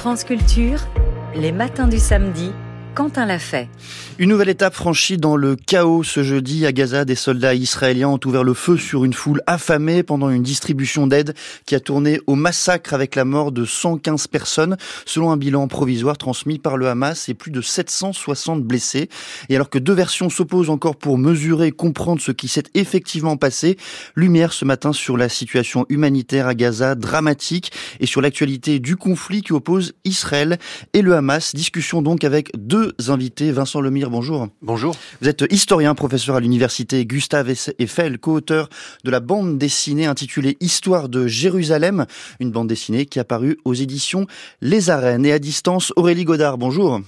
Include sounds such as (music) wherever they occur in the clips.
France Culture, les matins du samedi, Quentin l'a fait. Une nouvelle étape franchie dans le chaos ce jeudi à Gaza. Des soldats israéliens ont ouvert le feu sur une foule affamée pendant une distribution d'aide qui a tourné au massacre avec la mort de 115 personnes, selon un bilan provisoire transmis par le Hamas et plus de 760 blessés. Et alors que deux versions s'opposent encore pour mesurer et comprendre ce qui s'est effectivement passé, lumière ce matin sur la situation humanitaire à Gaza dramatique et sur l'actualité du conflit qui oppose Israël et le Hamas. Discussion donc avec deux invités. Vincent Lemire bonjour. Bonjour. Vous êtes historien, professeur à l'université Gustave Eiffel, co-auteur de la bande dessinée intitulée Histoire de Jérusalem, une bande dessinée qui a paru aux éditions Les Arènes. Et à distance, Aurélie Godard, bonjour.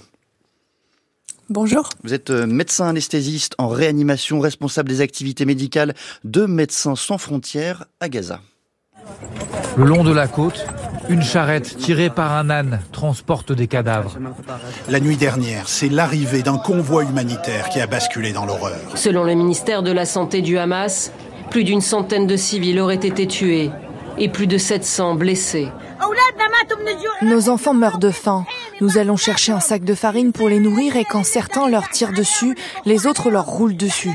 Bonjour. Vous êtes euh, médecin anesthésiste en réanimation, responsable des activités médicales de Médecins sans frontières à Gaza. Le long de la côte, une charrette tirée par un âne transporte des cadavres. La nuit dernière, c'est l'arrivée d'un convoi humanitaire qui a basculé dans l'horreur. Selon le ministère de la Santé du Hamas, plus d'une centaine de civils auraient été tués et plus de 700 blessés. Nos enfants meurent de faim. Nous allons chercher un sac de farine pour les nourrir et quand certains leur tirent dessus, les autres leur roulent dessus.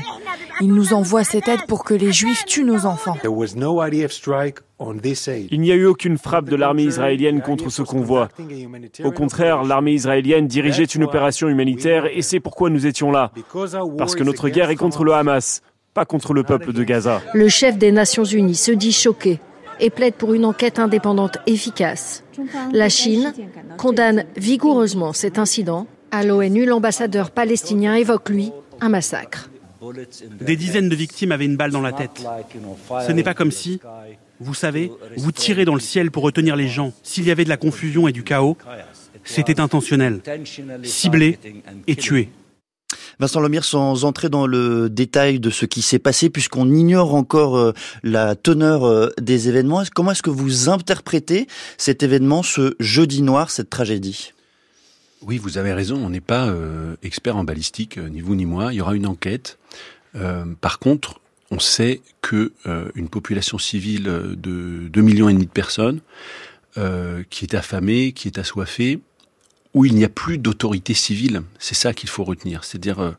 Ils nous envoient cette aide pour que les Juifs tuent nos enfants. Il n'y a eu aucune frappe de l'armée israélienne contre ce convoi. Au contraire, l'armée israélienne dirigeait une opération humanitaire et c'est pourquoi nous étions là. Parce que notre guerre est contre le Hamas, pas contre le peuple de Gaza. Le chef des Nations Unies se dit choqué et plaide pour une enquête indépendante efficace. La Chine condamne vigoureusement cet incident. À l'ONU, l'ambassadeur palestinien évoque, lui, un massacre. Des dizaines de victimes avaient une balle dans la tête. Ce n'est pas comme si, vous savez, vous tirez dans le ciel pour retenir les gens. S'il y avait de la confusion et du chaos, c'était intentionnel, ciblé et tué. Vincent Lemire, sans entrer dans le détail de ce qui s'est passé, puisqu'on ignore encore euh, la teneur euh, des événements, comment est-ce que vous interprétez cet événement, ce jeudi noir, cette tragédie? Oui, vous avez raison, on n'est pas euh, expert en balistique, ni vous ni moi. Il y aura une enquête. par contre, on sait que une population civile de 2 millions et demi de personnes, qui est affamée, qui est assoiffée, où il n'y a plus d'autorité civile. C'est ça qu'il faut retenir. C'est-à-dire, euh,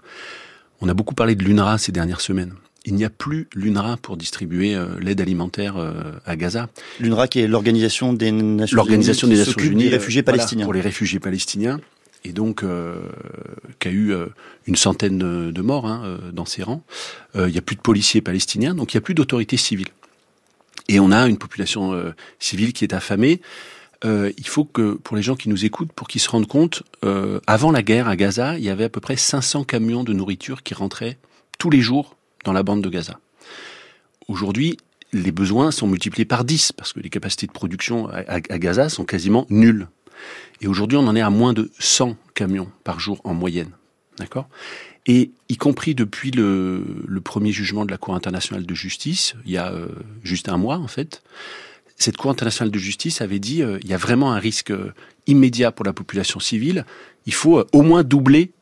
on a beaucoup parlé de l'UNRWA ces dernières semaines. Il n'y a plus l'UNRWA pour distribuer euh, l'aide alimentaire euh, à Gaza. L'UNRWA qui est l'organisation des Nations l'organisation des Nations Unies des réfugiés palestiniens. pour les réfugiés palestiniens et donc qui a eu une centaine de, morts hein, dans ses rangs. il n'y a plus de policiers palestiniens, donc il n'y a plus d'autorité civile. Et on a une population civile qui est affamée. Euh, il faut que, pour les gens qui nous écoutent, pour qu'ils se rendent compte, euh, avant la guerre à Gaza, il y avait à peu près 500 camions de nourriture qui rentraient tous les jours dans la bande de Gaza. Aujourd'hui, les besoins sont multipliés par 10 parce que les capacités de production à, Gaza sont quasiment nulles. Et aujourd'hui, on en est à moins de 100 camions par jour en moyenne. D'accord? Et y compris depuis le, premier jugement de la Cour internationale de justice, il y a euh, juste un mois en fait, cette Cour internationale de justice avait dit euh, il y a vraiment un risque euh, immédiat pour la population civile. Il faut euh, au moins doubler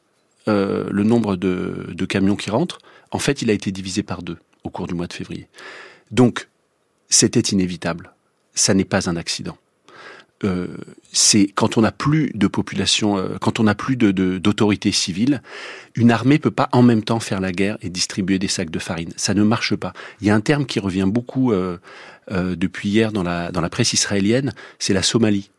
le nombre de, de, camions qui rentrent. En fait, il a été divisé par deux au cours du mois de février. Donc, c'était inévitable. Ça n'est pas un accident. Euh, c'est quand on n'a plus de population, euh, quand on n'a plus d'autorité civile, une armée peut pas en même temps faire la guerre et distribuer des sacs de farine. Ça ne marche pas. Il y a un terme qui revient beaucoup euh, depuis hier dans la dans la presse israélienne, c'est la Somalie.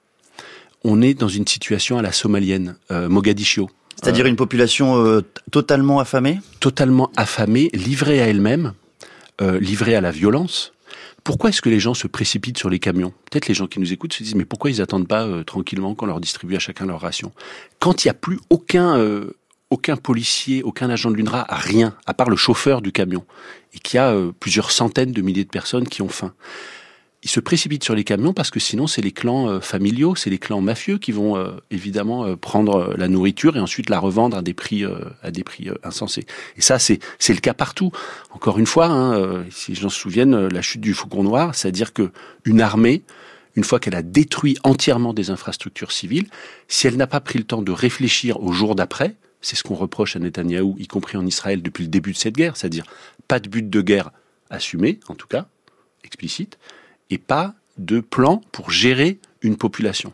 On est dans une situation à la somalienne, Mogadiscio. C'est-à-dire une population totalement affamée? Totalement affamée, livrée à elle-même, livrée à la violence. Pourquoi est-ce que les gens se précipitent sur les camions? Peut-être les gens qui nous écoutent se disent mais pourquoi ils attendent pas euh, tranquillement qu'on leur distribue à chacun leur ration? Quand il n'y a plus aucun euh, aucun policier, aucun agent de l'UNRWA, rien, à part le chauffeur du camion, et qu'il y a euh, plusieurs centaines de milliers de personnes qui ont faim ils se précipitent sur les camions parce que sinon c'est les clans euh, familiaux, c'est les clans mafieux qui vont euh, évidemment euh, prendre la nourriture et ensuite la revendre à des prix à des prix insensés. Et ça c'est c'est le cas partout. Encore une fois, hein, si j'en se souviennent, la chute du Faucon Noir, c'est-à-dire que une armée une fois qu'elle a détruit entièrement des infrastructures civiles, si elle n'a pas pris le temps de réfléchir au jour d'après, c'est ce qu'on reproche à Netanyahou, y compris en Israël depuis le début de cette guerre, c'est-à-dire pas de but de guerre assumé, en tout cas, explicite, et pas de plan pour gérer une population.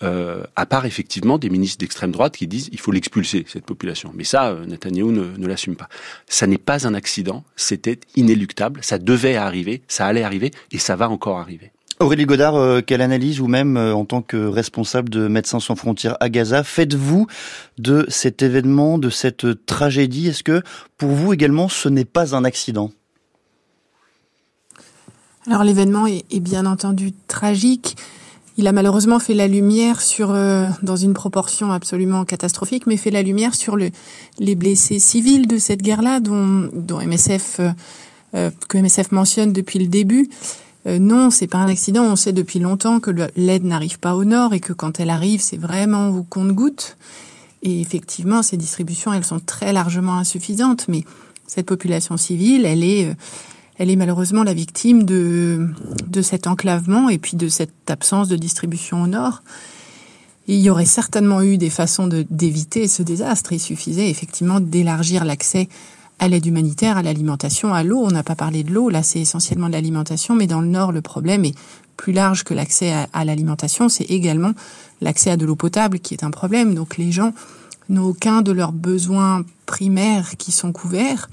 à part effectivement des ministres d'extrême droite qui disent il faut l'expulser cette population. Mais ça, Netanyahu ne, ne l'assume pas. Ça n'est pas un accident, c'était inéluctable, ça devait arriver, ça allait arriver et ça va encore arriver. Aurélie Godard, euh, quelle analyse ou même euh, en tant que responsable de Médecins sans frontières à Gaza faites-vous de cet événement, de cette tragédie? Est-ce que pour vous également ce n'est pas un accident? Alors l'événement est, bien entendu tragique. Il a malheureusement fait la lumière sur, euh, dans une proportion absolument catastrophique, mais fait la lumière sur le, les blessés civils de cette guerre-là, dont, dont MSF, que MSF mentionne depuis le début. Euh, non, c'est pas un accident. On sait depuis longtemps que l'aide n'arrive pas au nord et que quand elle arrive, c'est vraiment au compte-goutte. Et effectivement, ces distributions, elles sont très largement insuffisantes. Mais cette population civile, elle est, euh, elle est malheureusement la victime de, de cet enclavement et puis de cette absence de distribution au nord. il y aurait certainement eu des façons d'éviter ce désastre. Il suffisait effectivement d'élargir l'accès à l'aide humanitaire, à l'alimentation, à l'eau. On n'a pas parlé de l'eau, là c'est essentiellement de l'alimentation, mais dans le nord le problème est plus large que l'accès à, l'alimentation, c'est également l'accès à de l'eau potable qui est un problème. Donc les gens n'ont aucun de leurs besoins primaires qui sont couverts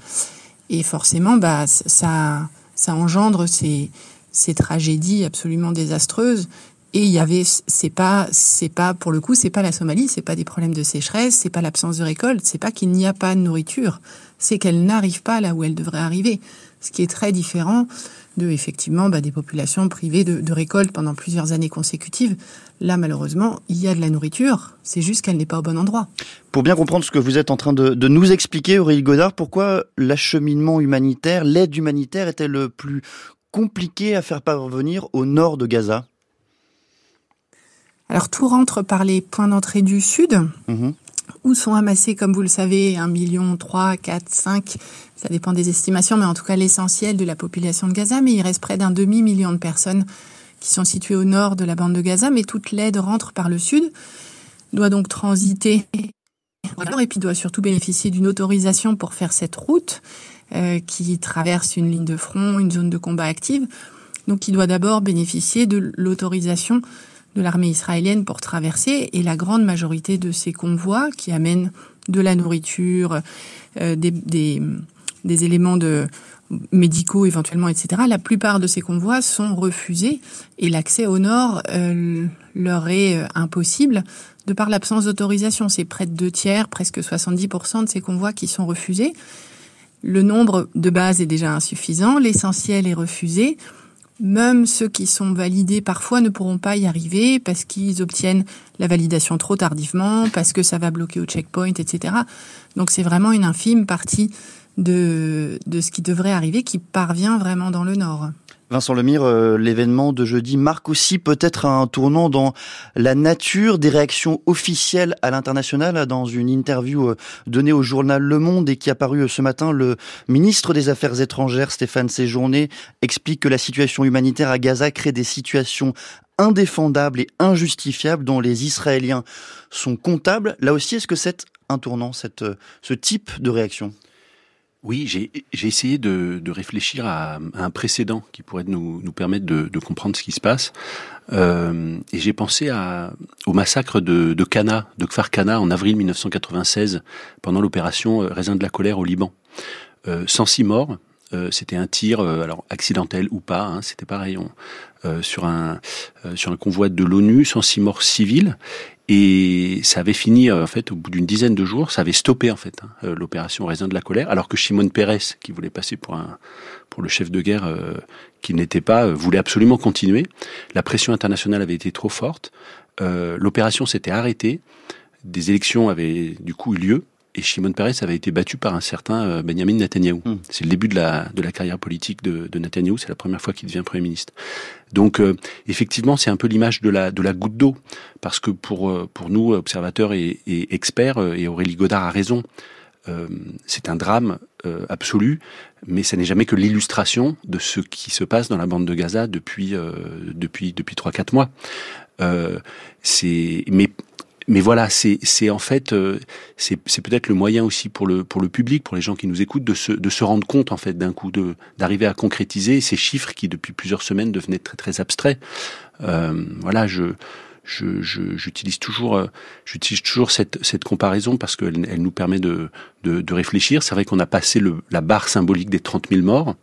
et forcément bah ça ça engendre ces ces tragédies absolument désastreuses et il y avait, c'est pas, c'est pas pour le coup, c'est pas la Somalie, c'est pas des problèmes de sécheresse, c'est pas l'absence de récolte, c'est pas qu'il n'y a pas de nourriture, c'est qu'elle n'arrive pas là où elle devrait arriver. Ce qui est très différent de effectivement bah, des populations privées de, de, récolte pendant plusieurs années consécutives. Là, malheureusement, il y a de la nourriture, c'est juste qu'elle n'est pas au bon endroit. Pour bien comprendre ce que vous êtes en train de, de nous expliquer, Aurélie Godard, pourquoi l'acheminement humanitaire, l'aide humanitaire était le plus compliqué à faire parvenir au nord de Gaza? Alors tout rentre par les points d'entrée du sud, mhm. Où sont amassés, comme vous le savez, 1 million, 3, 4, 5, ça dépend des estimations, mais en tout cas l'essentiel de la population de Gaza, mais il reste près d'un demi-million de personnes qui sont situées au nord de la bande de Gaza, mais toute l'aide rentre par le sud, doit donc transiter et puis doit surtout bénéficier d'une autorisation pour faire cette route euh, qui traverse une ligne de front, une zone de combat active. Donc il doit d'abord bénéficier de l'autorisation de l'armée israélienne pour traverser et la grande majorité de ces convois qui amènent de la nourriture, euh, des, des, des, éléments de médicaux éventuellement, etc. La plupart de ces convois sont refusés et l'accès au nord euh, leur est euh, impossible de par l'absence d'autorisation. C'est près de deux tiers, presque 70% de ces convois qui sont refusés. Le nombre de bases est déjà insuffisant, l'essentiel est refusé. Même ceux qui sont validés parfois ne pourront pas y arriver parce qu'ils obtiennent la validation trop tardivement, parce que ça va bloquer au checkpoint, etc. Donc c'est vraiment une infime partie de, de ce qui devrait arriver qui parvient vraiment dans le Nord. Vincent Lemire, euh, l'événement de jeudi marque aussi peut-être un tournant dans la nature des réactions officielles à l'international. Dans une interview euh, donnée au journal Le Monde et qui a paru euh, ce matin, le ministre des Affaires étrangères, Stéphane Séjourné, explique que la situation humanitaire à Gaza crée des situations indéfendables et injustifiables dont les Israéliens sont comptables. Là aussi, est-ce que c'est un tournant, ce type de réaction? Oui, j'ai essayé de, de réfléchir à, un précédent qui pourrait nous, nous permettre de, de, comprendre ce qui se passe. Euh, et j'ai pensé à, au massacre de, de Cana, de Kfar Cana, en avril 1996, pendant l'opération euh, Raisin de la colère au Liban. Euh, 106 morts, euh, c'était un tir, euh, alors accidentel ou pas, hein, c'était pareil, sur un sur un convoi de l'ONU, 106 morts civils, et ça avait fini, euh, en fait, au bout d'une dizaine de jours, ça avait stoppé, en fait, hein, euh, l'opération Raisin de la colère, alors que Shimon Peres, qui voulait passer pour un, pour le chef de guerre euh, qui n'était pas, voulait absolument continuer. La pression internationale avait été trop forte. l'opération s'était arrêtée. Des élections avaient, du coup, eu lieu et Shimon Peres avait été battu par un certain euh, Benjamin Netanyahu. Hmm. C'est le début de la, de la carrière politique de, de Netanyahu, c'est la première fois qu'il devient Premier ministre. Donc euh, effectivement, c'est un peu l'image de la, de la goutte d'eau, parce que pour, euh, pour nous, observateurs et, et experts, et Aurélie Godard a raison, c'est un drame absolu, mais ça n'est jamais que l'illustration de ce qui se passe dans la bande de Gaza depuis depuis depuis trois quatre mois. c'est mais mais voilà, c'est en fait euh, c'est peut-être le moyen aussi pour le pour le public, pour les gens qui nous écoutent, de se de se rendre compte en fait d'un coup, de d'arriver à concrétiser ces chiffres qui depuis plusieurs semaines devenaient très très abstraits. Euh, voilà, je j'utilise toujours, j'utilise toujours cette, cette comparaison parce qu'elle elle nous permet de, de, de réfléchir. C'est vrai qu'on a passé le, la barre symbolique des 30 000 morts.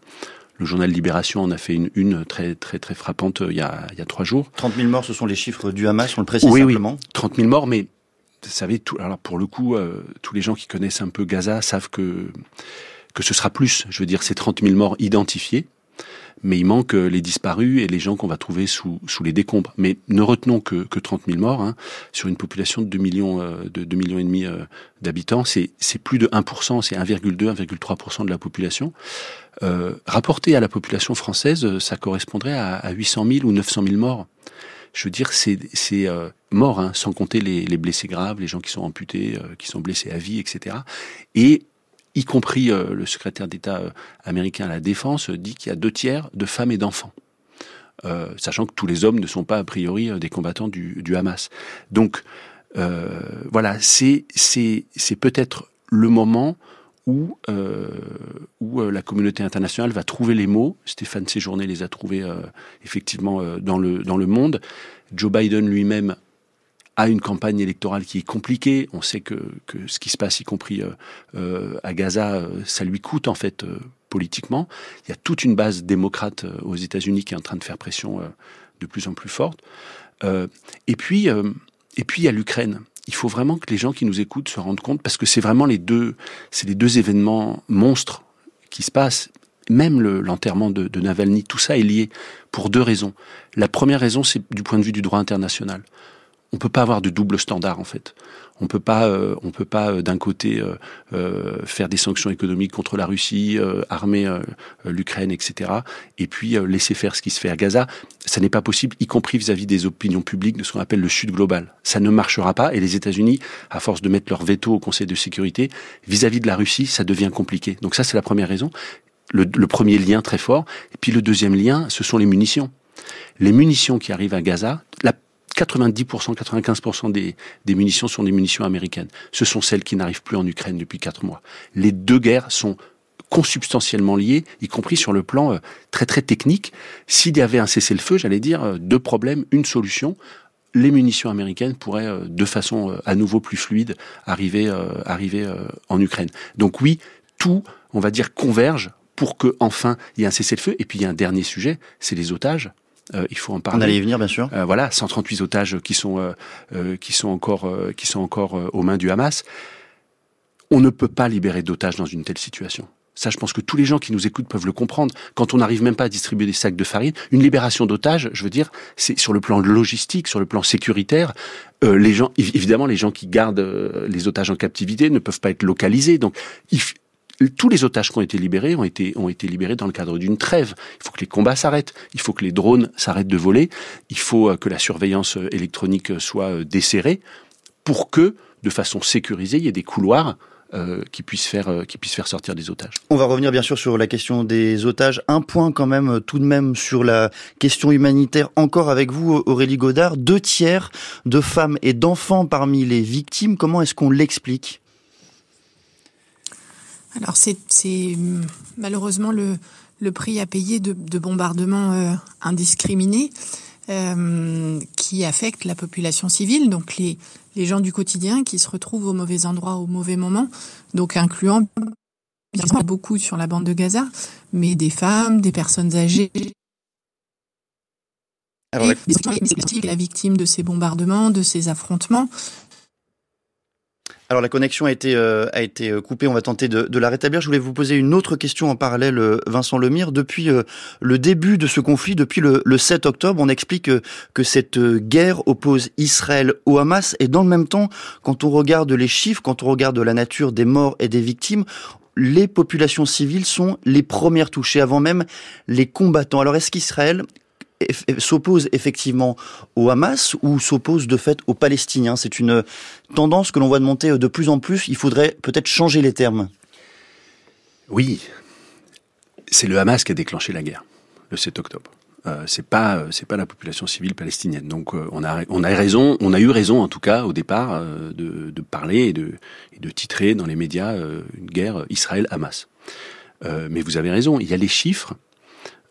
Le journal Libération en a fait une, une très très très frappante il y, a, il y a trois jours. 30 000 morts, ce sont les chiffres du Hamas, on le précise oui, simplement. Oui, 30 000 morts, mais vous savez, tout, alors pour le coup, euh, tous les gens qui connaissent un peu Gaza savent que que ce sera plus. Je veux dire, c'est 30 000 morts identifiés, mais il manque euh, les disparus et les gens qu'on va trouver sous, sous les décombres. Mais ne retenons que, que 30 000 morts hein, sur une population de 2 millions, euh, de 2 millions et demi euh, d'habitants. C'est, c'est plus de 1%, c'est 1,2, 1,3% de la population. Euh, rapporté à la population française, ça correspondrait à, à 800 000 ou 900 000 morts. Je veux dire, c'est, c'est euh, mort, hein, sans compter les, les, blessés graves, les gens qui sont amputés, euh, qui sont blessés à vie, etc. Et y compris euh, le secrétaire d'État euh, américain à la Défense, dit qu'il y a deux tiers de femmes et d'enfants. Euh, sachant que tous les hommes ne sont pas a priori des combattants du, Hamas. Donc euh, voilà, c'est peut-être le moment où euh, où la communauté internationale va trouver les mots. Stéphane Séjourné les a trouvés effectivement dans le dans le monde. Joe Biden lui-même a une campagne électorale qui est compliquée. On sait que, que ce qui se passe, y compris euh, euh, à Gaza, ça lui coûte en fait euh, politiquement. Il y a toute une base démocrate aux États-Unis qui est en train de faire pression de plus en plus forte. et puis, et puis il y a l'Ukraine. Il faut vraiment que les gens qui nous écoutent se rendent compte, parce que c'est vraiment les deux, c'est les deux événements monstres qui se passent. Même l'enterrement de Navalny, tout ça est lié pour deux raisons. La première raison, c'est du point de vue du droit international on peut pas avoir de double standard en fait. On peut pas, euh, on peut pas euh, d'un côté euh, euh, faire des sanctions économiques contre la Russie, euh, armer euh, l'Ukraine, etc. Et puis laisser faire ce qui se fait à Gaza. Ça n'est pas possible, y compris vis-à-vis des opinions publiques de ce qu'on appelle le Sud global. Ça ne marchera pas. Et les États-Unis, à force de mettre leur veto au Conseil de sécurité vis-à-vis de la Russie, ça devient compliqué. Donc ça, c'est la première raison. Le, le premier lien très fort. Et puis le deuxième lien, ce sont les munitions. Les munitions qui arrivent à Gaza, la 90%, 95% des, munitions sont des munitions américaines. Ce sont celles qui n'arrivent plus en Ukraine depuis quatre mois. Les deux guerres sont consubstantiellement liées, y compris sur le plan euh, très très technique. S'il y avait un cessez-le-feu, j'allais dire, euh, deux problèmes, une solution. Les munitions américaines pourraient, euh, de façon à nouveau plus fluide, arriver, arriver en Ukraine. Donc oui, tout, on va dire, converge pour que enfin il y ait un cessez-le-feu. Et puis il y a un dernier sujet, c'est les otages. Euh, il faut en parler. On allait y venir, bien sûr. Euh, voilà, 138 otages qui sont euh, qui sont encore qui sont encore aux mains du Hamas. On ne peut pas libérer d'otages dans une telle situation. Ça, je pense que tous les gens qui nous écoutent peuvent le comprendre. Quand on n'arrive même pas à distribuer des sacs de farine, une libération d'otages, je veux dire, c'est sur le plan logistique, sur le plan sécuritaire. Euh, les gens, évidemment, les gens qui gardent les otages en captivité ne peuvent pas être localisés. Donc, il, tous les otages qui ont été libérés ont été, ont été libérés dans le cadre d'une trêve. Il faut que les combats s'arrêtent, il faut que les drones s'arrêtent de voler, il faut que la surveillance électronique soit desserrée pour que, de façon sécurisée, il y ait des couloirs euh, qui puissent faire euh, qui puissent faire sortir des otages. On va revenir bien sûr sur la question des otages. Un point quand même tout de même sur la question humanitaire encore avec vous Aurélie Godard. Deux tiers de femmes et d'enfants parmi les victimes. Comment est-ce qu'on l'explique? Alors c'est malheureusement le, le prix à payer de, de bombardements euh, indiscriminés euh, qui affectent la population civile, donc les, les gens du quotidien qui se retrouvent au mauvais endroit au mauvais moment, donc incluant bien sûr beaucoup sur la bande de Gaza, mais des femmes, des personnes âgées. Alors, la... la victime de ces bombardements, de ces affrontements, alors la connexion a été euh, a été coupée. On va tenter de, la rétablir. Je voulais vous poser une autre question en parallèle, euh, Vincent Lemire. Depuis euh, le début de ce conflit, depuis le, le 7 octobre, on explique que cette guerre oppose Israël au Hamas. Et dans le même temps, quand on regarde les chiffres, quand on regarde la nature des morts et des victimes, les populations civiles sont les premières touchées, avant même les combattants. Alors est-ce qu'Israël s'oppose effectivement au Hamas ou s'oppose de fait aux Palestiniens? C'est une tendance que l'on voit de monter de plus en plus. Il faudrait peut-être changer les termes. Oui, c'est le Hamas qui a déclenché la guerre le 7 octobre. Euh, c'est pas c'est pas la population civile palestinienne. Donc euh, on a on a raison, on a eu raison en tout cas au départ euh, de, parler et de, et de titrer dans les médias euh, une guerre Israël-Hamas. Euh, mais vous avez raison, il y a les chiffres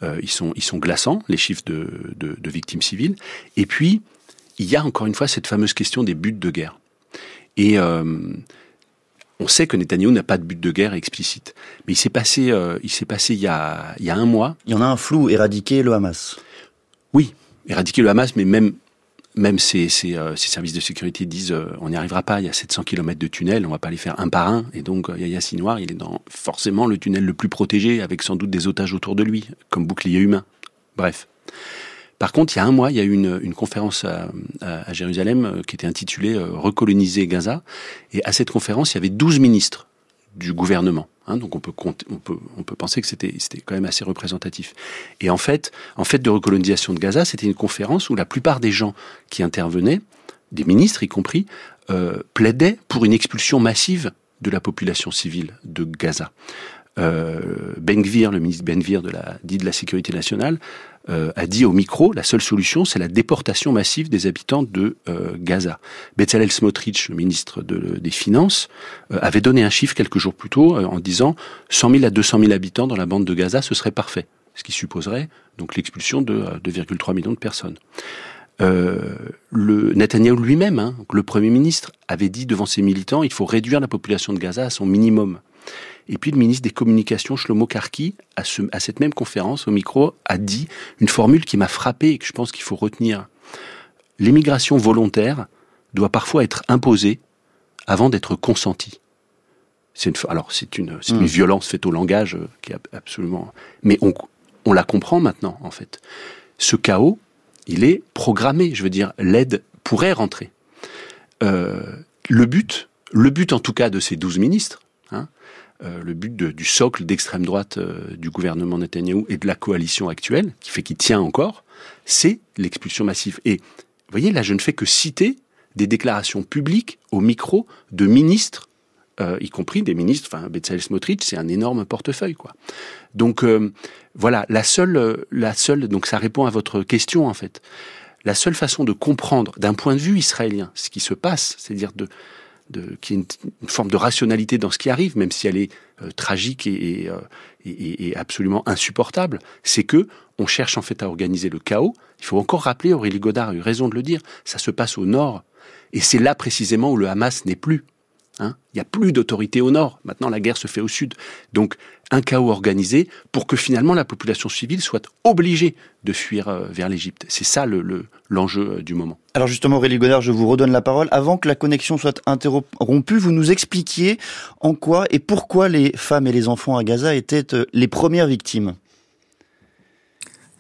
euh, ils, sont, ils sont glaçants, les chiffres de, de, de, victimes civiles. Et puis, il y a encore une fois cette fameuse question des buts de guerre. Et on sait que Netanyahu n'a pas de but de guerre explicite. Mais il s'est passé, il s'est passé il y, a, il y a un mois. Il y en a un flou, éradiquer le Hamas. Oui, éradiquer le Hamas, mais même même ces, ces, euh, ces, services de sécurité disent euh, on n'y arrivera pas, il y a 700 km de tunnel, on va pas les faire un par un. Et donc euh, Yahya Sinoir, il est dans forcément le tunnel le plus protégé, avec sans doute des otages autour de lui, comme bouclier humain. Bref. Par contre, il y a un mois, il y a eu une, conférence à, à, Jérusalem qui était intitulée Recoloniser Gaza. Et à cette conférence, il y avait 12 ministres du gouvernement. Hein, donc on peut, compter, on peut, on peut penser que c'était, quand même assez représentatif. Et en fait, en fait de recolonisation de Gaza, c'était une conférence où la plupart des gens qui intervenaient, des ministres y compris, euh, plaidaient pour une expulsion massive de la population civile de Gaza. Euh, ben Gvir, le ministre Ben Gvir de la, dit de la sécurité nationale, euh, a dit au micro, la seule solution, c'est la déportation massive des habitants de euh, Gaza. Bezalel Smotrich, le ministre des Finances, euh, avait donné un chiffre quelques jours plus tôt en disant 100 000 à 200 000 habitants dans la bande de Gaza, ce serait parfait. Ce qui supposerait donc l'expulsion de 2,3 millions de personnes. le Netanyahu lui-même, hein, le Premier ministre, avait dit devant ses militants il faut réduire la population de Gaza à son minimum. Et puis le ministre des Communications, Shlomo Karki, à, à cette même conférence, au micro, a dit une formule qui m'a frappé et que je pense qu'il faut retenir. L'immigration volontaire doit parfois être imposée avant d'être consentie. C'est une, alors c'est une, une hmm. violence faite au langage euh, qui est absolument. Mais on, on la comprend maintenant en fait. Ce chaos, il est programmé. Je veux dire, l'aide pourrait rentrer. Euh, le but, le but en tout cas de ces douze ministres, euh, le but du socle d'extrême droite euh, du gouvernement Netanyahou et de la coalition actuelle, qui fait qu'il tient encore, c'est l'expulsion massive. Et vous voyez, là, je ne fais que citer des déclarations publiques au micro de ministres, euh, y compris des ministres, enfin, Bezalel Smotrich, c'est un énorme portefeuille, quoi. Donc, voilà, la seule, la seule, donc ça répond à votre question, en fait. La seule façon de comprendre, d'un point de vue israélien, ce qui se passe, c'est-à-dire de, de, qui est une, forme de rationalité dans ce qui arrive, même si elle est euh, tragique et, euh, et, et, absolument insupportable, c'est que on cherche en fait à organiser le chaos. Il faut encore rappeler, Aurélie Godard a eu raison de le dire, ça se passe au nord, et c'est là précisément où le Hamas n'est plus. Hein Il n'y a plus d'autorité au nord. Maintenant, la guerre se fait au sud. Donc, un chaos organisé pour que finalement la population civile soit obligée de fuir euh, vers l'Égypte. C'est ça l'enjeu le, euh, du moment. Alors justement, Aurélie Godard, je vous redonne la parole. Avant que la connexion soit interrompue, vous nous expliquiez en quoi et pourquoi les femmes et les enfants à Gaza étaient euh, les premières victimes.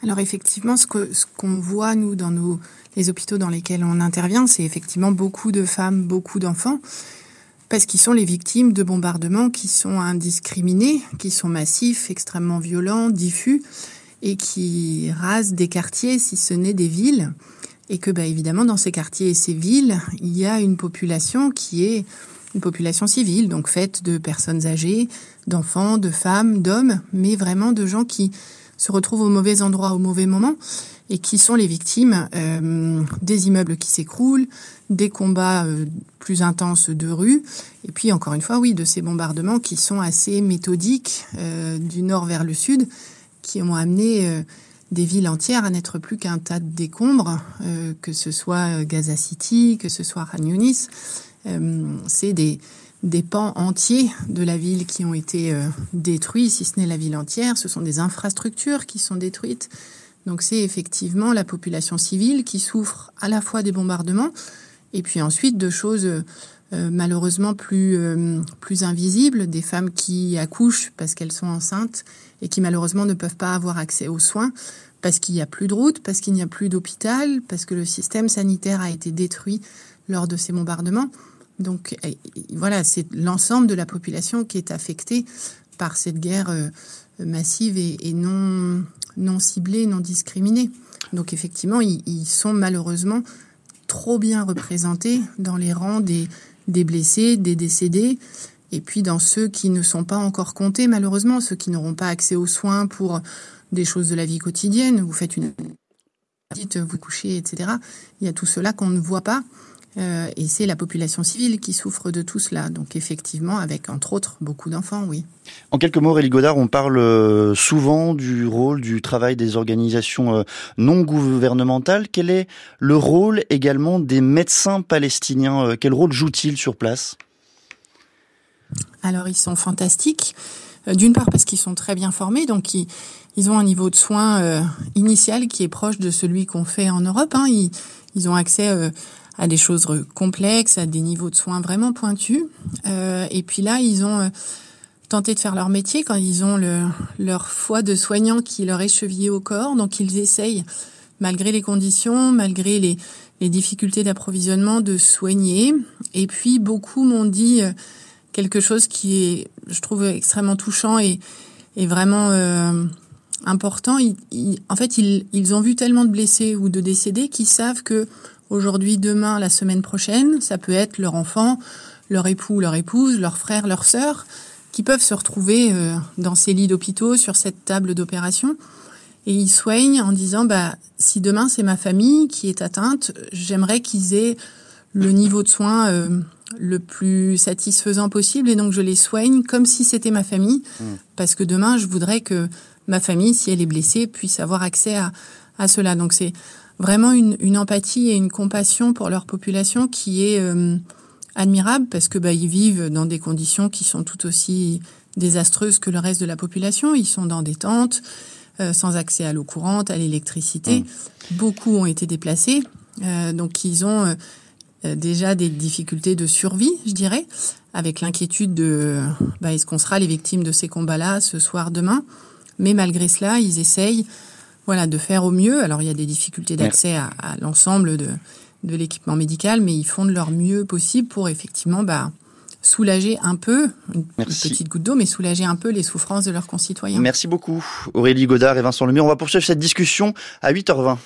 Alors effectivement, ce qu'on ce qu'on voit, nous, dans nos, les hôpitaux dans lesquels on intervient, c'est effectivement beaucoup de femmes, beaucoup d'enfants parce qu'ils sont les victimes de bombardements qui sont indiscriminés, qui sont massifs, extrêmement violents, diffus, et qui rasent des quartiers, si ce n'est des villes. Et que, bah, évidemment, dans ces quartiers et ces villes, il y a une population qui est une population civile, donc faite de personnes âgées, d'enfants, de femmes, d'hommes, mais vraiment de gens qui se retrouvent au mauvais endroit au mauvais moment et qui sont les victimes euh, des immeubles qui s'écroulent, des combats euh, plus intenses de rue, et puis encore une fois, oui, de ces bombardements qui sont assez méthodiques euh, du nord vers le sud, qui ont amené des villes entières à n'être plus qu'un tas de décombres, que ce soit Gaza City, que ce soit Yunis. C'est des pans entiers de la ville qui ont été détruits, si ce n'est la ville entière. Ce sont des infrastructures qui sont détruites. Donc c'est effectivement la population civile qui souffre à la fois des bombardements et puis ensuite de choses euh, malheureusement plus, euh, plus invisibles, des femmes qui accouchent parce qu'elles sont enceintes et qui malheureusement ne peuvent pas avoir accès aux soins parce qu'il n'y a plus de route, parce qu'il n'y a plus d'hôpital, parce que le système sanitaire a été détruit lors de ces bombardements. Donc voilà, c'est l'ensemble de la population qui est affectée par cette guerre euh, massive et non, non ciblés, non discriminés. Donc effectivement, ils, sont malheureusement trop bien représentés dans les rangs des, des blessés, des décédés, et puis dans ceux qui ne sont pas encore comptés, malheureusement, ceux qui n'auront pas accès aux soins pour des choses de la vie quotidienne. Vous faites une petite, vous couchez, etc. Il y a tout cela qu'on ne voit pas. Euh, et c'est la population civile qui souffre de tout cela. Donc effectivement, avec entre autres beaucoup d'enfants, oui. En quelques mots, Rélie Godard, on parle euh, souvent du rôle du travail des organisations euh, non gouvernementales. Quel est le rôle également des médecins palestiniens Quel rôle jouent-ils sur place? Alors ils sont fantastiques. D'une part parce qu'ils sont très bien formés, donc ils, ils ont un niveau de soins initial qui est proche de celui qu'on fait en Europe. Hein. Ils, ils, ont accès à des choses complexes, à des niveaux de soins vraiment pointus. Euh, et puis là, ils ont euh, tenté de faire leur métier quand ils ont le, leur foi de soignant qui leur est chevillé au corps. Donc ils essayent, malgré les conditions, malgré les, les difficultés d'approvisionnement, de soigner. Et puis beaucoup m'ont dit euh, quelque chose qui est, je trouve, extrêmement touchant et, et vraiment euh, important. Ils, en fait, ils, ils ont vu tellement de blessés ou de décédés qu'ils savent que aujourd'hui, demain, la semaine prochaine. Ça peut être leur enfant, leur époux, leur épouse, leur frère, leur sœur, qui peuvent se retrouver euh, dans ces lits d'hôpitaux, sur cette table d'opération. Et ils soignent en disant, bah, si demain c'est ma famille qui est atteinte, j'aimerais qu'ils aient le niveau de soins euh, le plus satisfaisant possible et donc je les soigne comme si c'était ma famille mmh. parce que demain je voudrais que ma famille si elle est blessée puisse avoir accès à, à cela donc c'est vraiment une, une, empathie et une compassion pour leur population qui est euh, admirable parce que bah, ils vivent dans des conditions qui sont tout aussi désastreuses que le reste de la population. Ils sont dans des tentes, euh, sans accès à l'eau courante, à l'électricité. Mmh. Beaucoup ont été déplacés, euh, donc ils ont euh, déjà des difficultés de survie, je dirais, avec l'inquiétude de bah, est-ce qu'on sera les victimes de ces combats-là ce soir, demain? Mais malgré cela, ils essayent voilà, de faire au mieux. Alors il y a des difficultés d'accès à, l'ensemble de, de l'équipement médical, mais ils font de leur mieux possible pour effectivement bah, soulager un peu, une, petite goutte d'eau, mais soulager un peu les souffrances de leurs concitoyens. Merci beaucoup Aurélie Godard et Vincent Lemire. On va poursuivre cette discussion à 8h20.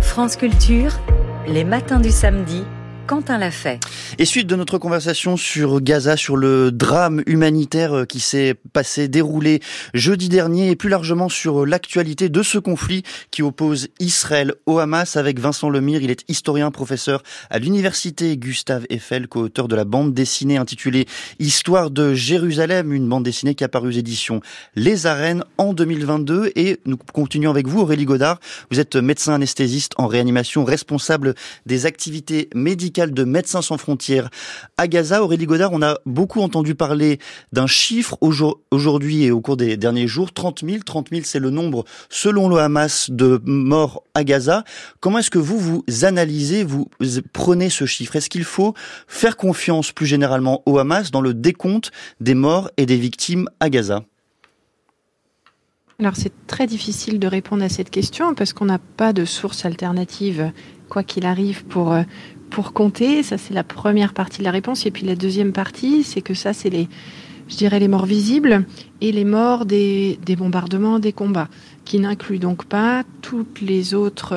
France Culture, les matins du samedi Quentin l'a fait. Et suite de notre conversation sur Gaza, sur le drame humanitaire euh, qui s'est passé, déroulé jeudi dernier, et plus largement sur l'actualité de ce conflit qui oppose Israël au Hamas avec Vincent Lemire. Il est historien, professeur à l'université Gustave Eiffel, co-auteur de la bande dessinée intitulée Histoire de Jérusalem, une bande dessinée qui a paru aux éditions Les Arènes en 2022. Et nous continuons avec vous, Aurélie Godard. Vous êtes médecin anesthésiste en réanimation, responsable des activités médicales de Médecins sans frontières à Gaza. Aurélie Godard, on a beaucoup entendu parler d'un chiffre aujourd'hui et au cours des derniers jours. 30 000, 30 000 c'est le nombre selon le Hamas de morts à Gaza. Comment est-ce que vous, vous analysez, vous prenez ce chiffre? Est-ce qu'il faut faire confiance plus généralement au Hamas dans le décompte des morts et des victimes à Gaza? Alors c'est très difficile de répondre à cette question parce qu'on n'a pas de source alternative, quoi qu'il arrive, pour, euh, pour compter. Ça, c'est la première partie de la réponse. Et puis la deuxième partie, c'est que ça, c'est les, je dirais, les morts visibles et les morts des, bombardements, des combats, qui n'incluent donc pas toutes les autres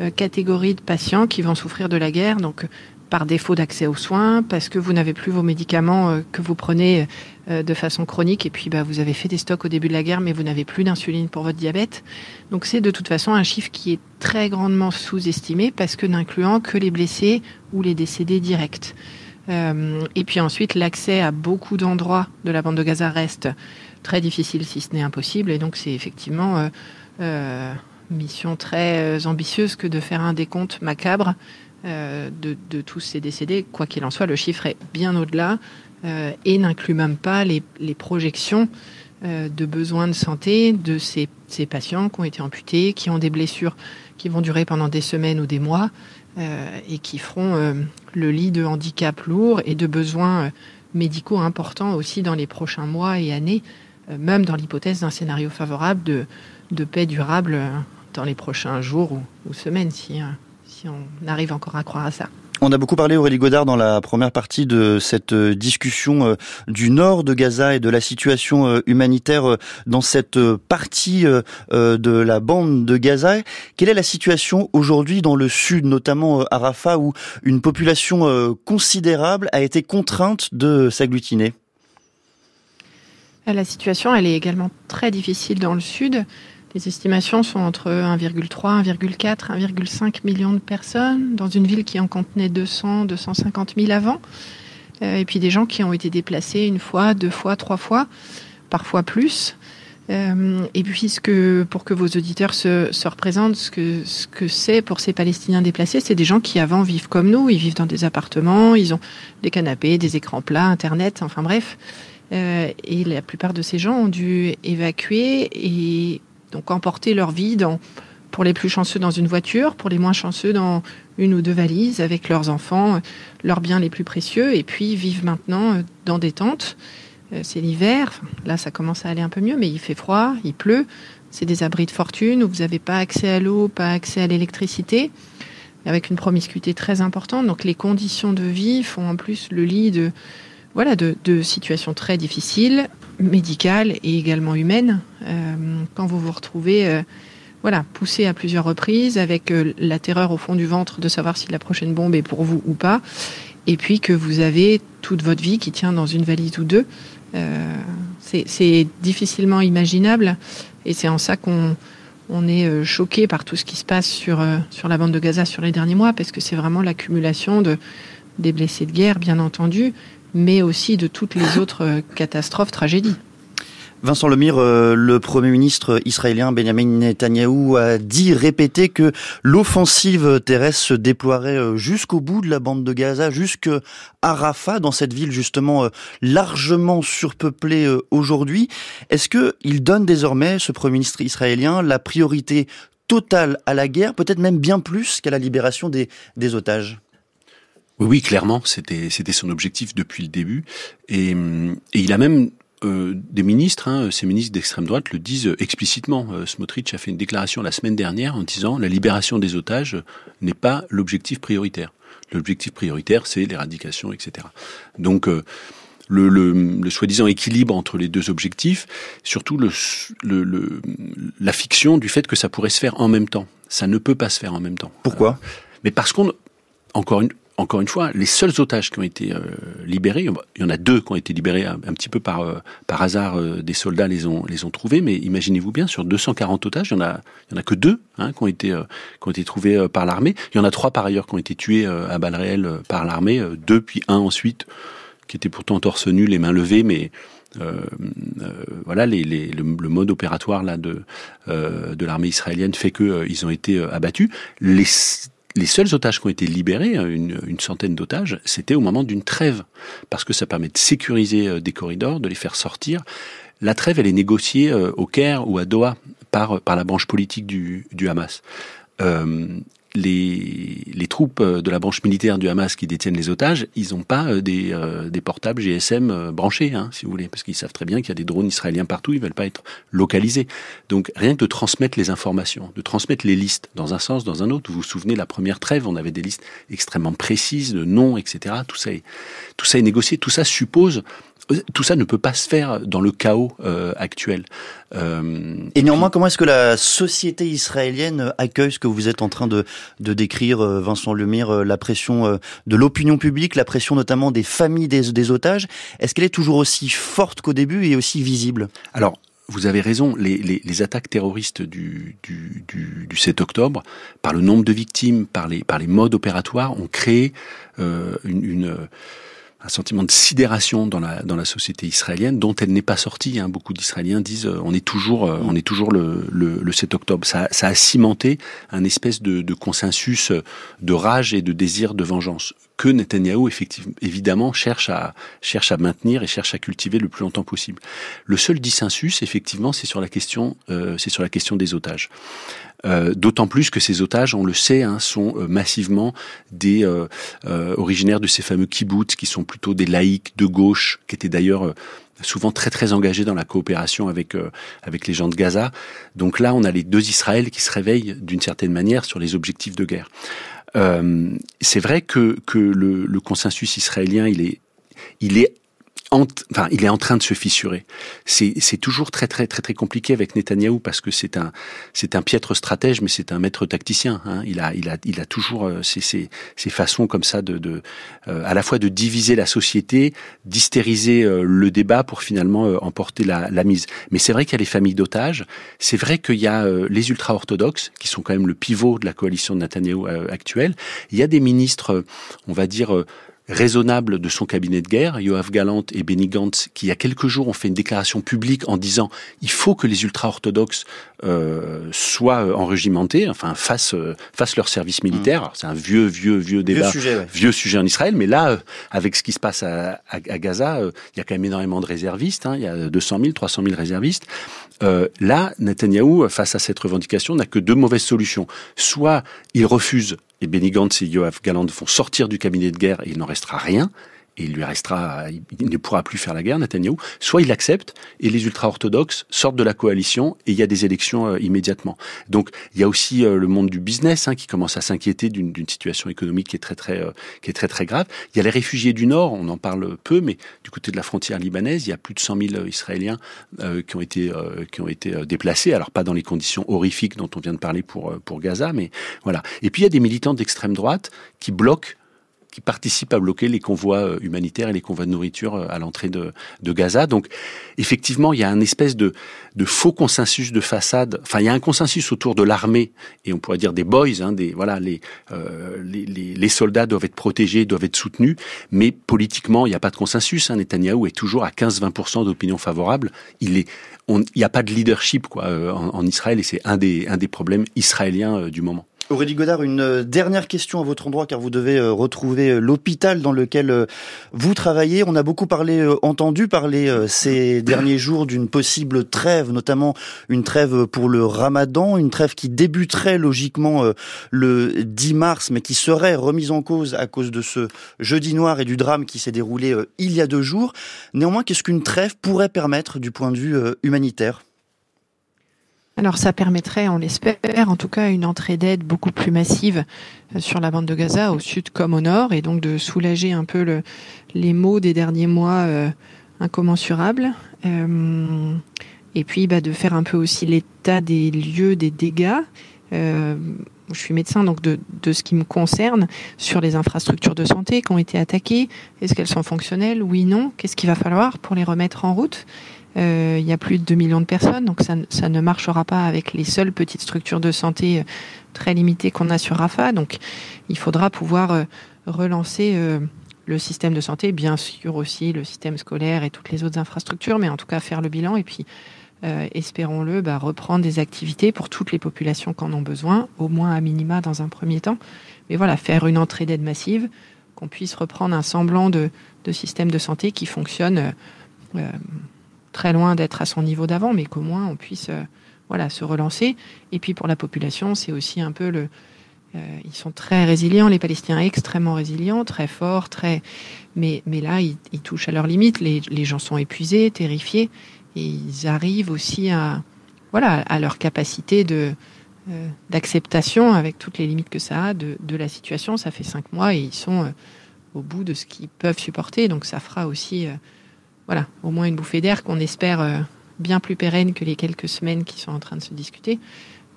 euh, catégories de patients qui vont souffrir de la guerre. Donc par défaut d'accès aux soins, parce que vous n'avez plus vos médicaments euh, que vous prenez euh, de façon chronique, et puis bah, vous avez fait des stocks au début de la guerre, mais vous n'avez plus d'insuline pour votre diabète. Donc c'est de toute façon un chiffre qui est très grandement sous-estimé, parce que n'incluant que les blessés ou les décédés directs. Euh, et puis ensuite, l'accès à beaucoup d'endroits de la bande de Gaza reste très difficile, si ce n'est impossible, et donc c'est effectivement euh, mission très ambitieuse que de faire un décompte macabre euh, de, tous ces décédés. Quoi qu'il en soit, le chiffre est bien au-delà euh, et n'inclut même pas les, projections euh, de besoins de santé de ces, patients qui ont été amputés, qui ont des blessures qui vont durer pendant des semaines ou des mois et qui feront le lit de handicap lourd et de besoins médicaux importants aussi dans les prochains mois et années, même dans l'hypothèse d'un scénario favorable de, paix durable dans les prochains jours ou, semaines, si on arrive encore à croire à ça. On a beaucoup parlé, Aurélie Godard, dans la première partie de cette euh, discussion euh, du nord de Gaza et de la situation euh, humanitaire dans cette partie de la bande de Gaza. Quelle est la situation aujourd'hui dans le sud, notamment à Rafah, où une population considérable a été contrainte de s'agglutiner? La situation, elle est également très difficile dans le sud. Les estimations sont entre 1,3, 1,4, 1,5 million de personnes dans une ville qui en contenait 200, 250 000 avant. Euh, et puis des gens qui ont été déplacés une fois, deux fois, trois fois, parfois plus. Euh, et puisque, pour que vos auditeurs se, se représentent ce que ce que c'est pour ces Palestiniens déplacés, c'est des gens qui avant vivent comme nous, ils vivent dans des appartements, ils ont des canapés, des écrans plats, Internet, enfin bref. Euh, et la plupart de ces gens ont dû évacuer et donc emporter leur vie dans, pour les plus chanceux dans une voiture, pour les moins chanceux dans une ou deux valises avec leurs enfants, leurs biens les plus précieux, et puis vivent maintenant dans des tentes. Euh, c'est l'hiver, là ça commence à aller un peu mieux, mais il fait froid, il pleut, c'est des abris de fortune où vous n'avez pas accès à l'eau, pas accès à l'électricité, avec une promiscuité très importante. Donc les conditions de vie font en plus le lit de, voilà, de, situations très difficiles, médicales et également humaines, euh, quand vous vous retrouvez euh, voilà, poussé à plusieurs reprises, avec la terreur au fond du ventre de savoir si la prochaine bombe est pour vous ou pas, et puis que vous avez toute votre vie qui tient dans une valise ou deux. Euh, c'est difficilement imaginable et c'est en ça qu'on on est euh, choqué par tout ce qui se passe sur, euh, sur la bande de Gaza sur les derniers mois parce que c'est vraiment l'accumulation de, des blessés de guerre, bien entendu, mais aussi de toutes les autres catastrophes, tragédies. Vincent Lemire, euh, le Premier ministre israélien Benjamin Netanyahou a dit, répété que l'offensive terrestre se déploierait euh, jusqu'au bout de la bande de Gaza, jusqu'à Rafah, dans cette ville justement euh, largement surpeuplée aujourd'hui. Est-ce qu'il donne désormais, ce Premier ministre israélien, la priorité totale à la guerre, peut-être même bien plus qu'à la libération des otages? Oui, oui, clairement, c'était c'était son objectif depuis le début, et, et il a même euh, des ministres, hein, ces ministres d'extrême droite le disent explicitement. Euh, Smotrich a fait une déclaration la semaine dernière en disant la libération des otages n'est pas l'objectif prioritaire. L'objectif prioritaire, c'est l'éradication, etc. Donc euh, le, le, le soi-disant équilibre entre les deux objectifs, surtout le, le, la fiction du fait que ça pourrait se faire en même temps. Ça ne peut pas se faire en même temps. Pourquoi? Mais parce qu'on, encore une, encore une fois, les seuls otages qui ont été euh, libérés, il y en a deux qui ont été libérés un, petit peu par, euh, par hasard, euh, des soldats les ont, les ont trouvés, mais imaginez-vous bien, sur 240 otages, il n'y en, a, y en a que deux hein, qui, ont été, qui ont été trouvés par l'armée. Il y en a trois par ailleurs qui ont été tués à balles réelles par l'armée, deux puis un ensuite, qui était pourtant torse nu, les mains levées, mais voilà, les, les, le, mode opératoire là de de l'armée israélienne fait que ils ont été abattus. Les seuls otages qui ont été libérés, hein, une, centaine d'otages, c'était au moment d'une trêve, parce que ça permet de sécuriser euh, des corridors, de les faire sortir. La trêve, elle est négociée euh, au Caire ou à Doha par, la branche politique du, du Hamas. Euh, les, les, troupes euh, de la branche militaire du Hamas qui détiennent les otages, ils n'ont pas euh, des, euh, des, portables GSM branchés, hein, si vous voulez, parce qu'ils savent très bien qu'il y a des drones israéliens partout, ils veulent pas être localisés. Donc rien que de transmettre les informations, de transmettre les listes dans un sens, dans un autre. Vous vous souvenez, la première trêve, on avait des listes extrêmement précises de noms, etc. Tout ça est, tout ça est négocié, tout ça suppose tout ça ne peut pas se faire dans le chaos euh, actuel. Euh, et néanmoins, comment est-ce que la société israélienne accueille ce que vous êtes en train de, de décrire, euh, Vincent Lemire, la pression de l'opinion publique, la pression notamment des familles des, des otages? Est-ce qu'elle est toujours aussi forte qu'au début et aussi visible? Alors, vous avez raison, les, les, les attaques terroristes du, du, du, du, 7 octobre, par le nombre de victimes, par les, par les modes opératoires, ont créé euh, une, une un sentiment de sidération dans la dans la société israélienne dont elle n'est pas sortie. Hein. Beaucoup d'Israéliens disent euh, on est toujours euh, on est toujours le, le, le 7 octobre. Ça, ça, a cimenté un espèce de, de, consensus de rage et de désir de vengeance que Netanyahou effectivement évidemment cherche à cherche à maintenir et cherche à cultiver le plus longtemps possible. Le seul dissensus effectivement c'est sur la question euh, c'est sur la question des otages. Euh, d'autant plus que ces otages, on le sait, hein, sont euh, massivement des euh, originaires de ces fameux kibbutz, qui sont plutôt des laïcs de gauche, qui étaient d'ailleurs souvent très très engagés dans la coopération avec avec les gens de Gaza. Donc là, on a les deux Israël qui se réveillent d'une certaine manière sur les objectifs de guerre. C'est vrai que que le, le consensus israélien, il est il est enfin, il est en train de se fissurer. C'est, toujours très très très très compliqué avec Netanyahou parce que c'est un c'est un piètre stratège, mais c'est un maître tacticien. Hein. Il a il a il a toujours euh, ces, ces, ces façons comme ça de, de euh, à la fois de diviser la société, d'hystériser euh, le débat pour finalement emporter la, la mise. Mais c'est vrai qu'il y a les familles d'otages. C'est vrai qu'il y a les ultra orthodoxes qui sont quand même le pivot de la coalition de Netanyahou actuelle. Il y a des ministres, on va dire raisonnable de son cabinet de guerre, Yoav Galant et Benny Gantz, qui il y a quelques jours ont fait une déclaration publique en disant il faut que les ultra-orthodoxes euh, soient euh, enregimentés, enfin fassent, euh, fassent leur service militaire. Mmh. C'est un vieux, vieux, vieux débat, vieux sujet, vieux sujet, en Israël, mais là, euh, avec ce qui se passe à, à, à Gaza, il y a quand même énormément de réservistes, hein, il y a 200 000, 300 000 réservistes. là, Netanyahou, face à cette revendication, n'a que deux mauvaises solutions. Soit il refuse et Benny Gantz et Yoav Galant vont sortir du cabinet de guerre et il n'en restera rien et il lui restera, il ne pourra plus faire la guerre, Netanyahou, soit il accepte et les ultra-orthodoxes sortent de la coalition et il y a des élections euh, immédiatement. Donc il y a aussi euh, le monde du business hein, qui commence à s'inquiéter d'une situation économique qui est très très euh, qui est très très grave. Il y a les réfugiés du Nord, on en parle peu, mais du côté de la frontière libanaise, il y a plus de 100 000 Israéliens qui ont été qui ont été déplacés. Alors pas dans les conditions horrifiques dont on vient de parler pour pour Gaza, mais voilà. Et puis il y a des militants d'extrême droite qui bloquent qui participent à bloquer les convois euh, humanitaires et les convois de nourriture euh, à l'entrée de, de, Gaza. Donc, effectivement, il y a un espèce de, de, faux consensus de façade. Enfin, il y a un consensus autour de l'armée et on pourrait dire des boys. Hein, des voilà, les, euh, les, les, les, soldats doivent être protégés, doivent être soutenus, mais politiquement, il n'y a pas de consensus. Hein. Netanyahou est toujours à 15-20% d'opinion favorable. Il est il n'y a pas de leadership quoi en, en Israël et c'est un des, un des problèmes israéliens du moment. Aurélie Godard, une euh, dernière question à votre endroit, car vous devez euh, retrouver euh, l'hôpital dans lequel vous travaillez. On a beaucoup parlé, entendu parler ces (coughs) derniers jours d'une possible trêve, notamment une trêve pour le ramadan, une trêve qui débuterait logiquement le 10 mars, mais qui serait remise en cause à cause de ce jeudi noir et du drame qui s'est déroulé il y a deux jours. Néanmoins, qu'est-ce qu'une trêve pourrait permettre du point de vue humanitaire? Alors ça permettrait, on l'espère, en tout cas une entrée d'aide beaucoup plus massive euh, sur la bande de Gaza, au sud comme au nord, et donc de soulager un peu le, les maux des derniers mois euh, incommensurables. Euh, et puis bah, de faire un peu aussi l'état des lieux des dégâts. Je suis médecin, donc de, de, ce qui me concerne, sur les infrastructures de santé qui ont été attaquées. Est-ce qu'elles sont fonctionnelles? Oui, non. Qu'est-ce qu'il va falloir pour les remettre en route? Euh, il y a plus de 2 millions de personnes, donc ça, ne marchera pas avec les seules petites structures de santé euh, très limitées qu'on a sur Rafa. Donc il faudra pouvoir euh, relancer le système de santé, bien sûr aussi le système scolaire et toutes les autres infrastructures, mais en tout cas faire le bilan et puis espérons-le, bah, reprendre des activités pour toutes les populations qui en ont besoin, au moins à minima dans un premier temps. Mais voilà, faire une entrée d'aide massive, qu'on puisse reprendre un semblant de, système de santé qui fonctionne très loin d'être à son niveau d'avant, mais qu'au moins on puisse euh, voilà, se relancer. Et puis pour la population, c'est aussi un peu le. Euh, ils sont très résilients, les Palestiniens extrêmement résilients, très forts, très. Mais, mais là, ils, touchent à leurs limites. Les, les, gens sont épuisés, terrifiés, et ils arrivent aussi à, voilà, à leur capacité de euh, d'acceptation avec toutes les limites que ça a de, de, la situation. Ça fait cinq mois et ils sont au bout de ce qu'ils peuvent supporter. Donc ça fera aussi voilà, au moins une bouffée d'air qu'on espère euh, bien plus pérenne que les quelques semaines qui sont en train de se discuter.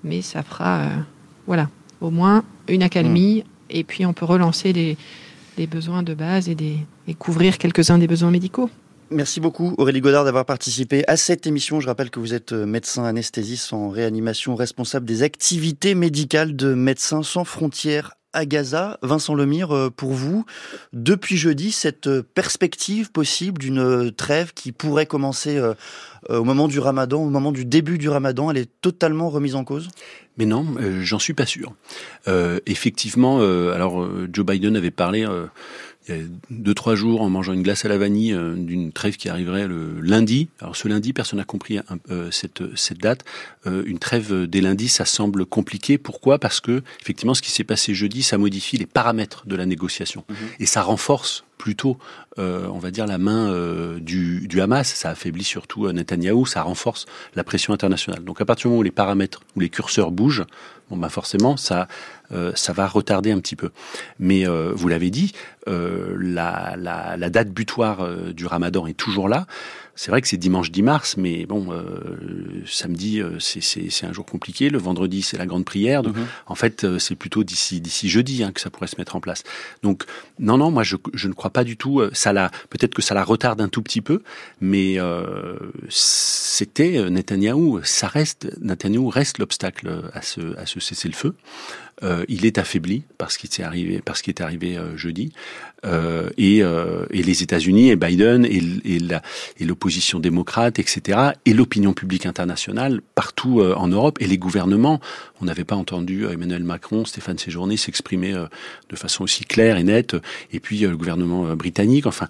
Mais ça fera, euh, voilà, au moins une accalmie. Mmh. Et puis on peut relancer les, les besoins de base et, des, et couvrir quelques-uns des besoins médicaux. Merci beaucoup Aurélie Godard d'avoir participé à cette émission. Je rappelle que vous êtes euh, médecin anesthésiste en réanimation, responsable des activités médicales de Médecins sans frontières à Gaza. Vincent Lemire, euh, pour vous, depuis jeudi, cette perspective possible d'une trêve qui pourrait commencer euh, au moment du ramadan, au moment du début du ramadan, elle est totalement remise en cause? Mais non, euh, j'en suis pas sûr. Euh, effectivement, euh, alors Joe Biden avait parlé il y a deux trois jours en mangeant une glace à la vanille euh, d'une trêve qui arriverait le lundi. Alors ce lundi, personne n'a compris un, euh, cette cette date. Euh, une trêve des lundis, ça semble compliqué. Pourquoi? Parce que effectivement, ce qui s'est passé jeudi, ça modifie les paramètres de la négociation mmh. et ça renforce plutôt, on va dire, la main du, du, Hamas. Ça affaiblit surtout Netanyahou, ça renforce la pression internationale. Donc à partir du moment où les paramètres, où les curseurs bougent, bon bah forcément ça ça va retarder un petit peu. Mais vous l'avez dit, la, la, la, date butoir du Ramadan est toujours là. C'est vrai que c'est dimanche 10 mars, mais bon, euh, samedi, euh, c'est un jour compliqué. Le vendredi, c'est la grande prière. Donc, mhm. en fait, euh, c'est plutôt d'ici d'ici jeudi hein, que ça pourrait se mettre en place. Donc, non, non, moi, je, je ne crois pas du tout. Ça la, peut-être que ça la retarde un tout petit peu, mais c'était Netanyahou. Ça reste Netanyahou reste l'obstacle à ce à ce cessez-le-feu. Euh, il est affaibli parce qu'il est arrivé, parce qu'il est arrivé euh, jeudi. Euh, et, et, les États-Unis et Biden et, et l'opposition démocrate, etc. Et l'opinion publique internationale partout en Europe et les gouvernements. On n'avait pas entendu Emmanuel Macron, Stéphane Séjourné s'exprimer de façon aussi claire et nette. Et puis le gouvernement britannique. Enfin,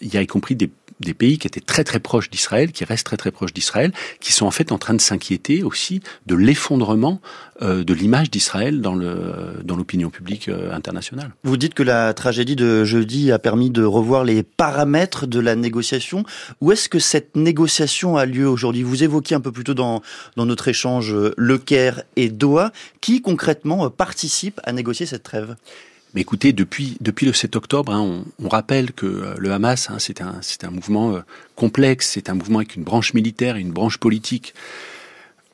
il y a y compris des des pays qui étaient très très proches d'Israël, qui restent très très proches d'Israël, qui sont en fait en train de s'inquiéter aussi de l'effondrement euh, de l'image d'Israël dans le dans l'opinion publique euh, internationale. Vous dites que la tragédie de jeudi a permis de revoir les paramètres de la négociation. Où est-ce que cette négociation a lieu aujourd'hui? Vous évoquiez un peu plus tôt dans dans notre échange Le Caire et Doha. Qui concrètement participe à négocier cette trêve? Mais écoutez, depuis, le 7 octobre, hein, on, on, rappelle que euh, le Hamas, hein, c'est un, un mouvement euh, complexe, c'est un mouvement avec une branche militaire et une branche politique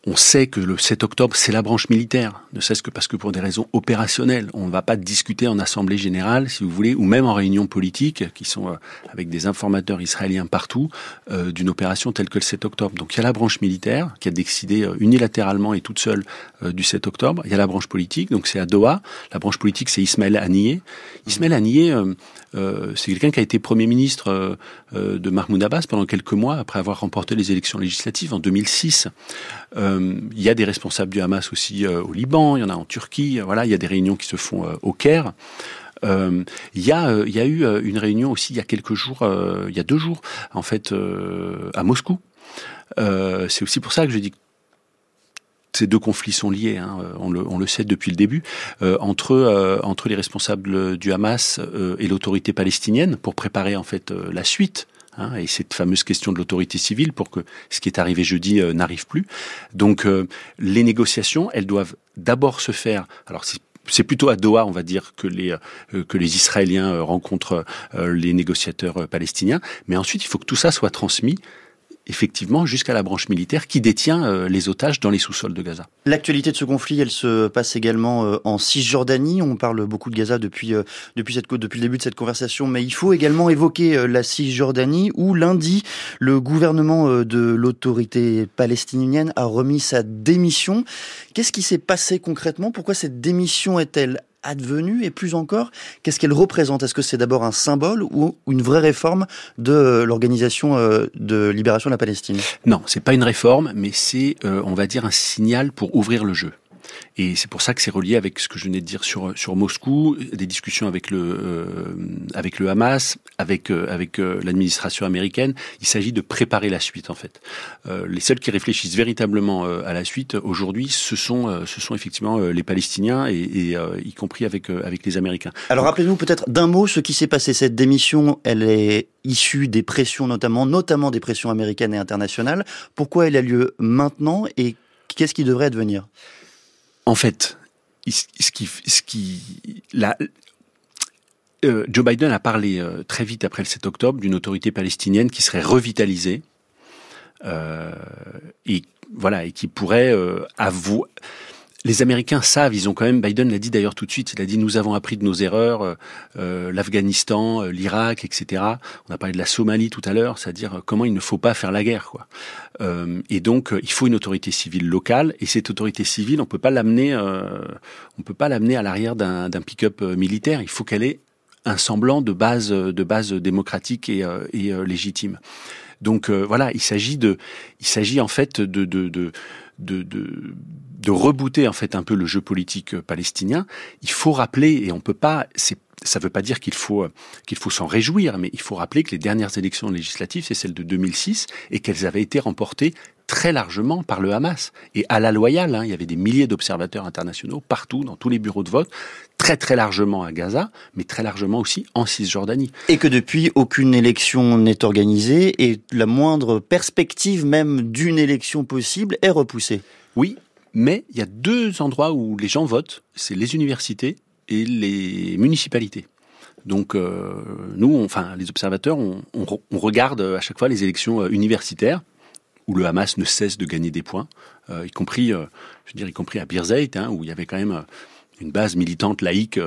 on sait que le 7 octobre, c'est la branche militaire, ne serait-ce que parce que pour des raisons opérationnelles, on ne va pas discuter en assemblée générale, si vous voulez, ou même en réunion politique, qui sont euh, avec des informateurs israéliens partout, euh, d'une opération telle que le 7 octobre. Donc il y a la branche militaire, qui a décidé euh, unilatéralement et toute seule du 7 octobre. Il y a la branche politique, donc c'est à Doha. La branche politique, c'est Ismaël Haniyeh. Ismaël Haniyeh, c'est quelqu'un qui a été Premier ministre de Mahmoud Abbas pendant quelques mois, après avoir remporté les élections législatives en 2006. Euh, il y a des responsables du Hamas aussi euh, au Liban, il y en a en Turquie. Voilà, il y a des réunions qui se font euh, au Caire. il, y a, eu une réunion aussi il y a quelques jours, il y a deux jours, en fait, à Moscou. c'est aussi pour ça que je dis que ces deux conflits sont liés, hein, on, le, on, le, sait depuis le début, entre, entre les responsables du Hamas et l'autorité palestinienne pour préparer en fait la suite Hein, et cette fameuse question de l'autorité civile pour que ce qui est arrivé jeudi euh, n'arrive plus. Donc euh, les négociations, elles doivent d'abord se faire. Alors c'est plutôt à Doha, on va dire, que les euh, que les Israéliens rencontrent les négociateurs palestiniens. Mais ensuite, il faut que tout ça soit transmis effectivement jusqu'à la branche militaire qui détient euh, les otages dans les sous-sols de Gaza. L'actualité de ce conflit, elle se passe également euh, en Cisjordanie. On parle beaucoup de Gaza depuis euh, depuis cette depuis le début de cette conversation, mais il faut également évoquer la Cisjordanie où lundi le gouvernement de l'autorité palestinienne a remis sa démission. Qu'est-ce qui s'est passé concrètement? Pourquoi cette démission est-elle advenue et plus encore, qu'est-ce qu'elle représente? Est-ce que c'est d'abord un symbole ou une vraie réforme de l'organisation euh, de libération de la Palestine? Non, c'est pas une réforme, mais c'est, euh, on va dire, un signal pour ouvrir le jeu. Et c'est pour ça que c'est relié avec ce que je venais de dire sur Moscou, des discussions avec le euh, avec le Hamas, avec euh, avec euh, l'administration américaine. Il s'agit de préparer la suite en fait. les seuls qui réfléchissent véritablement à la suite aujourd'hui, ce sont ce sont effectivement les Palestiniens et, et y compris avec avec les Américains. Alors rappelez-nous peut-être d'un mot ce qui s'est passé. Cette démission, elle est issue des pressions notamment, notamment des pressions américaines et internationales. Pourquoi elle a lieu maintenant et qu'est-ce qui devrait advenir? En fait, ce qui, ce qui, euh, Joe Biden a parlé euh, très vite après le 7 octobre d'une autorité palestinienne qui serait revitalisée euh, et voilà et qui pourrait euh, avouer les Américains savent, ils ont quand même, Biden l'a dit d'ailleurs tout de suite, il a dit nous avons appris de nos erreurs, euh, euh l'Afghanistan, euh, l'Irak, etc. On a parlé de la Somalie tout à l'heure, c'est-à-dire euh, comment il ne faut pas faire la guerre, quoi. Euh, et donc il faut une autorité civile locale, et cette autorité civile, on peut pas l'amener, on peut pas l'amener à l'arrière d'un pick-up militaire. Il faut qu'elle ait un semblant de base, de base démocratique et, et légitime. Donc voilà, il s'agit de, il s'agit en fait de, de, de de, de, de rebooter en fait un peu le jeu politique euh, palestinien, il faut rappeler et on peut pas, c'est ça ne veut pas dire qu'il faut qu'il faut s'en réjouir, mais il faut rappeler que les dernières élections législatives, c'est celle de 2006, et qu'elles avaient été remportées très largement par le Hamas et à la loyale. Hein, il y avait des milliers d'observateurs internationaux partout, dans tous les bureaux de vote, très très largement à Gaza, mais très largement aussi en Cisjordanie. Et que depuis, aucune élection n'est organisée et la moindre perspective même d'une élection possible est repoussée. Oui, mais il y a deux endroits où les gens votent, c'est les universités et les municipalités. Donc euh, nous, enfin les observateurs, on, regarde à chaque fois les élections euh, universitaires où le Hamas ne cesse de gagner des points, euh, y compris, je veux dire, y compris à Birzeit, hein, où il y avait quand même une base militante laïque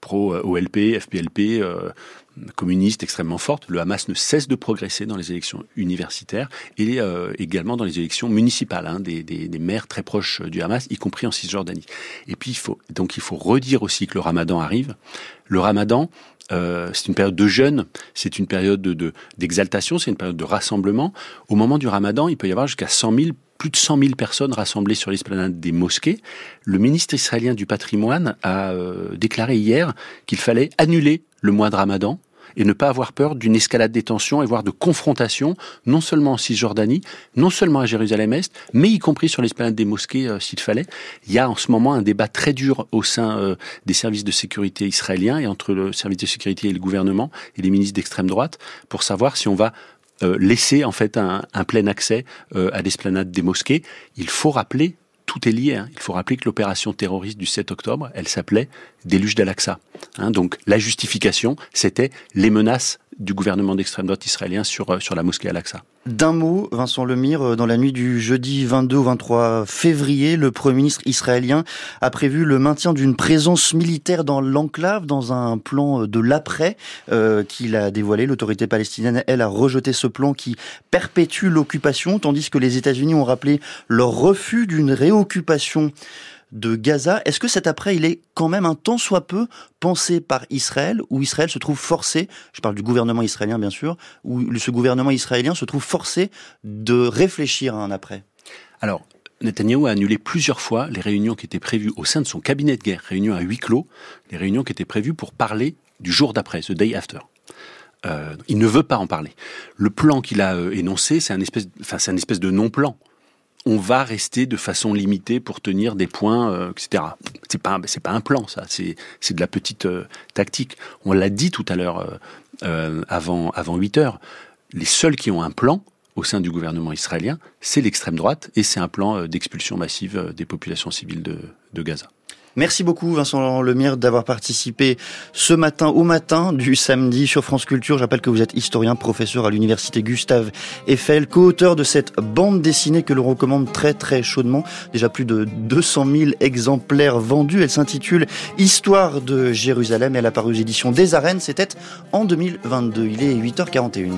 pro OLP, FPLP, communiste extrêmement forte. Le Hamas ne cesse de progresser dans les élections universitaires et euh, également dans les élections municipales, hein, des, des, des, maires très proches du Hamas, y compris en Cisjordanie. Et puis il faut donc il faut redire aussi que le Ramadan arrive. Le Ramadan, euh, c'est une période de jeûne, c'est une période de d'exaltation, c'est une période de rassemblement. Au moment du Ramadan, il peut y avoir jusqu'à 100 000 plus de 100 000 personnes rassemblées sur l'esplanade des mosquées. Le ministre israélien du patrimoine a euh, déclaré hier qu'il fallait annuler le mois de Ramadan et ne pas avoir peur d'une escalade des tensions et voire de confrontation, non seulement en Cisjordanie, non seulement à Jérusalem-Est, mais y compris sur l'esplanade des mosquées euh, s'il fallait. Il y a en ce moment un débat très dur au sein euh, des services de sécurité israéliens et entre le service de sécurité et le gouvernement et les ministres d'extrême droite pour savoir si on va euh, laisser en fait un plein accès à l'esplanade des mosquées. Il faut rappeler tout est lié. Hein. Il faut rappeler que l'opération terroriste du 7 octobre, elle s'appelait Déluge d'Al-Aqsa. Hein. donc la justification, c'était les menaces du gouvernement d'extrême droite israélien sur, euh, sur la mosquée Al-Aqsa. D'un mot, Vincent Lemire, euh, dans la nuit du jeudi 22 au 23 février, le Premier ministre israélien a prévu le maintien d'une présence militaire dans l'enclave dans un plan de l'après euh, qu'il a dévoilé. L'autorité palestinienne, elle, a rejeté ce plan qui perpétue l'occupation, tandis que les États-Unis ont rappelé leur refus d'une réoccupation de Gaza. Est-ce que cet après, il est quand même un tant soit peu pensé par Israël, où Israël se trouve forcé, je parle du gouvernement israélien bien sûr, où ce gouvernement israélien se trouve forcé de réfléchir à un après? Alors, Netanyahu a annulé plusieurs fois les réunions qui étaient prévues au sein de son cabinet de guerre, réunions à huis clos, les réunions qui étaient prévues pour parler du jour d'après, the day after. Euh, il ne veut pas en parler. Le plan qu'il a euh, énoncé, c'est un espèce, enfin, c'est un espèce de non-plan on va rester de façon limitée pour tenir des points, euh, etc. C'est pas c'est pas un plan ça, c'est c'est de la petite euh, tactique. On l'a dit tout à l'heure euh, avant avant 8 heures. Les seuls qui ont un plan au sein du gouvernement israélien, c'est l'extrême droite et c'est un plan d'expulsion massive des populations civiles de, de Gaza. Merci beaucoup Vincent Lemire d'avoir participé ce matin au matin du samedi sur France Culture. J'appelle que vous êtes historien, professeur à l'université Gustave Eiffel, co-auteur de cette bande dessinée que l'on recommande très très chaudement. Déjà plus de 200 000 exemplaires vendus. Elle s'intitule Histoire de Jérusalem. Elle a paru aux éditions des Arènes. C'était en 2022. Il est 8h41.